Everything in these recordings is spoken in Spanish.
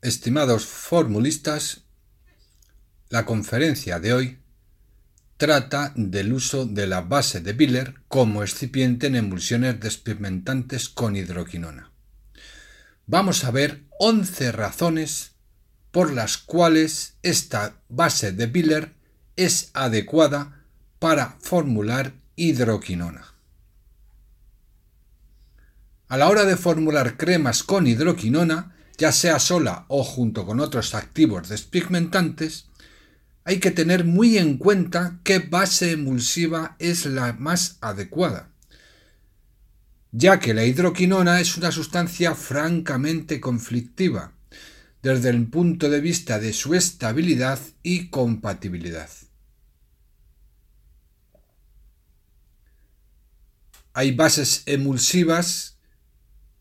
Estimados formulistas, la conferencia de hoy trata del uso de la base de Biller como excipiente en emulsiones despigmentantes con hidroquinona. Vamos a ver 11 razones por las cuales esta base de Biller es adecuada para formular hidroquinona. A la hora de formular cremas con hidroquinona, ya sea sola o junto con otros activos despigmentantes, hay que tener muy en cuenta qué base emulsiva es la más adecuada, ya que la hidroquinona es una sustancia francamente conflictiva desde el punto de vista de su estabilidad y compatibilidad. Hay bases emulsivas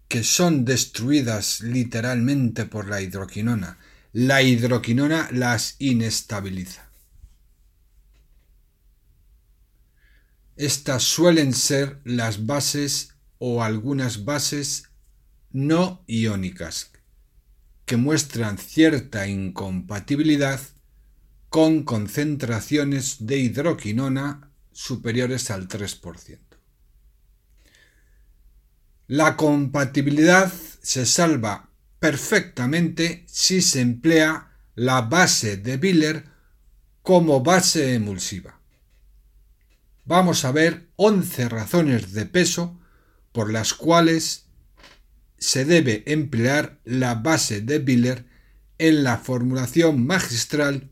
que son destruidas literalmente por la hidroquinona. La hidroquinona las inestabiliza. Estas suelen ser las bases o algunas bases no iónicas, que muestran cierta incompatibilidad con concentraciones de hidroquinona superiores al 3%. La compatibilidad se salva perfectamente si se emplea la base de Biller como base emulsiva. Vamos a ver 11 razones de peso por las cuales se debe emplear la base de Biller en la formulación magistral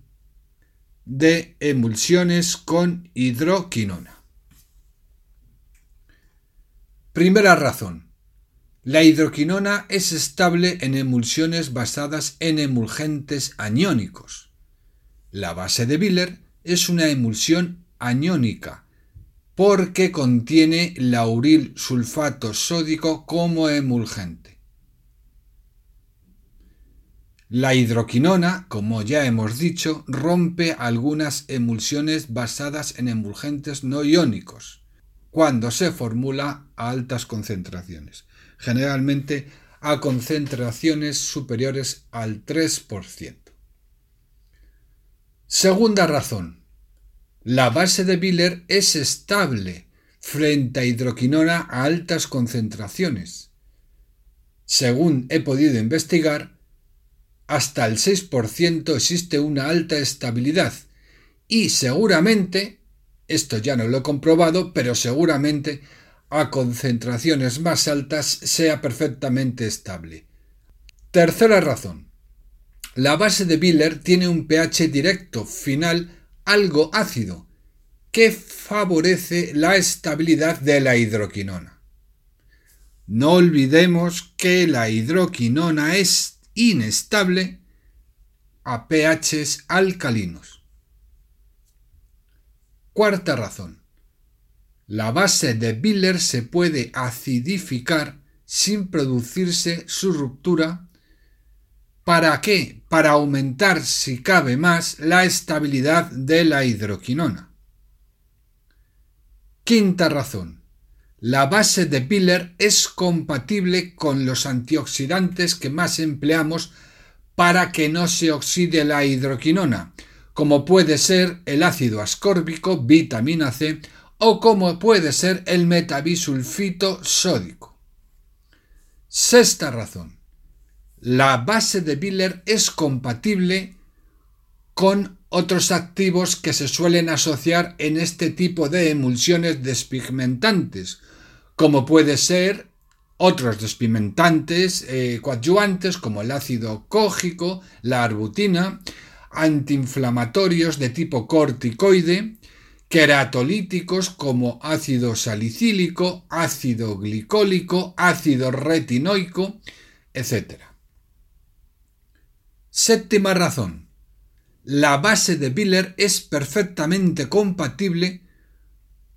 de emulsiones con hidroquinona. Primera razón. La hidroquinona es estable en emulsiones basadas en emulgentes aniónicos. La base de Biller es una emulsión aniónica porque contiene lauril sulfato sódico como emulgente. La hidroquinona, como ya hemos dicho, rompe algunas emulsiones basadas en emulgentes no iónicos cuando se formula a altas concentraciones generalmente a concentraciones superiores al 3%. Segunda razón. La base de Biller es estable frente a hidroquinona a altas concentraciones. Según he podido investigar, hasta el 6% existe una alta estabilidad y seguramente, esto ya no lo he comprobado, pero seguramente a concentraciones más altas sea perfectamente estable. Tercera razón. La base de Biller tiene un pH directo final algo ácido, que favorece la estabilidad de la hidroquinona. No olvidemos que la hidroquinona es inestable a pHs alcalinos. Cuarta razón. La base de Biller se puede acidificar sin producirse su ruptura. ¿Para qué? Para aumentar, si cabe más, la estabilidad de la hidroquinona. Quinta razón. La base de Biller es compatible con los antioxidantes que más empleamos para que no se oxide la hidroquinona, como puede ser el ácido ascórbico, vitamina C o como puede ser el metabisulfito sódico. Sexta razón. La base de Biller es compatible con otros activos que se suelen asociar en este tipo de emulsiones despigmentantes, como puede ser otros despigmentantes eh, coadyuvantes como el ácido cógico, la arbutina, antiinflamatorios de tipo corticoide, queratolíticos como ácido salicílico, ácido glicólico, ácido retinoico, etc. Séptima razón. La base de Biller es perfectamente compatible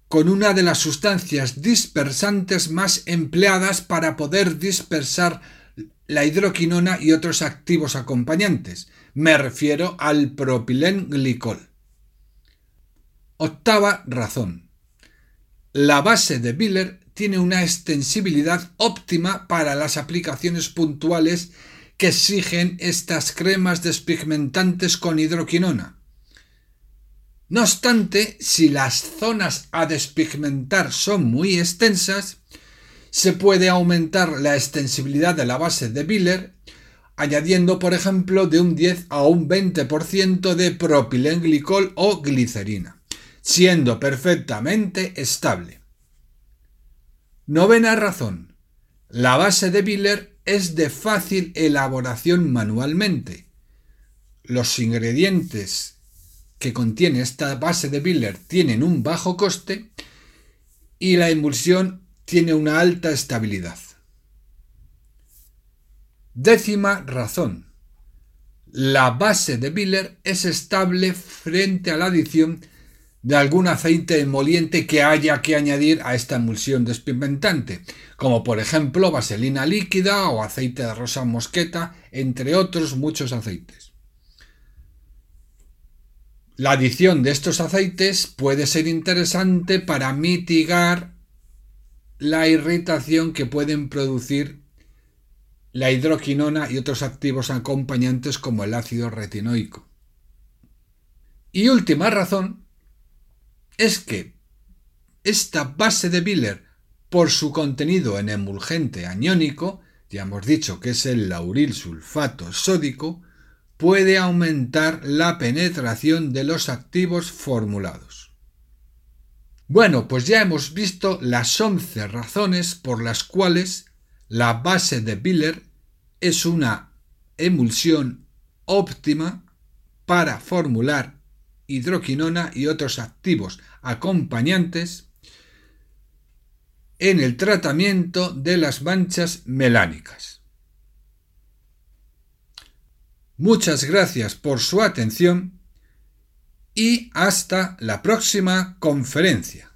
con una de las sustancias dispersantes más empleadas para poder dispersar la hidroquinona y otros activos acompañantes. Me refiero al propilenglicol. Octava razón. La base de Biller tiene una extensibilidad óptima para las aplicaciones puntuales que exigen estas cremas despigmentantes con hidroquinona. No obstante, si las zonas a despigmentar son muy extensas, se puede aumentar la extensibilidad de la base de Biller añadiendo, por ejemplo, de un 10 a un 20% de propilenglicol o glicerina, siendo perfectamente estable. Novena razón. La base de Biller es de fácil elaboración manualmente. Los ingredientes que contiene esta base de Biller tienen un bajo coste y la emulsión tiene una alta estabilidad. Décima razón. La base de Biller es estable frente a la adición de algún aceite emoliente que haya que añadir a esta emulsión despigmentante, como por ejemplo vaselina líquida o aceite de rosa mosqueta, entre otros muchos aceites. La adición de estos aceites puede ser interesante para mitigar la irritación que pueden producir la hidroquinona y otros activos acompañantes como el ácido retinoico. Y última razón es que esta base de Biller, por su contenido en emulgente aniónico, ya hemos dicho que es el lauril sulfato sódico, puede aumentar la penetración de los activos formulados. Bueno, pues ya hemos visto las 11 razones por las cuales la base de Biller es una emulsión óptima para formular hidroquinona y otros activos acompañantes en el tratamiento de las manchas melánicas. Muchas gracias por su atención y hasta la próxima conferencia.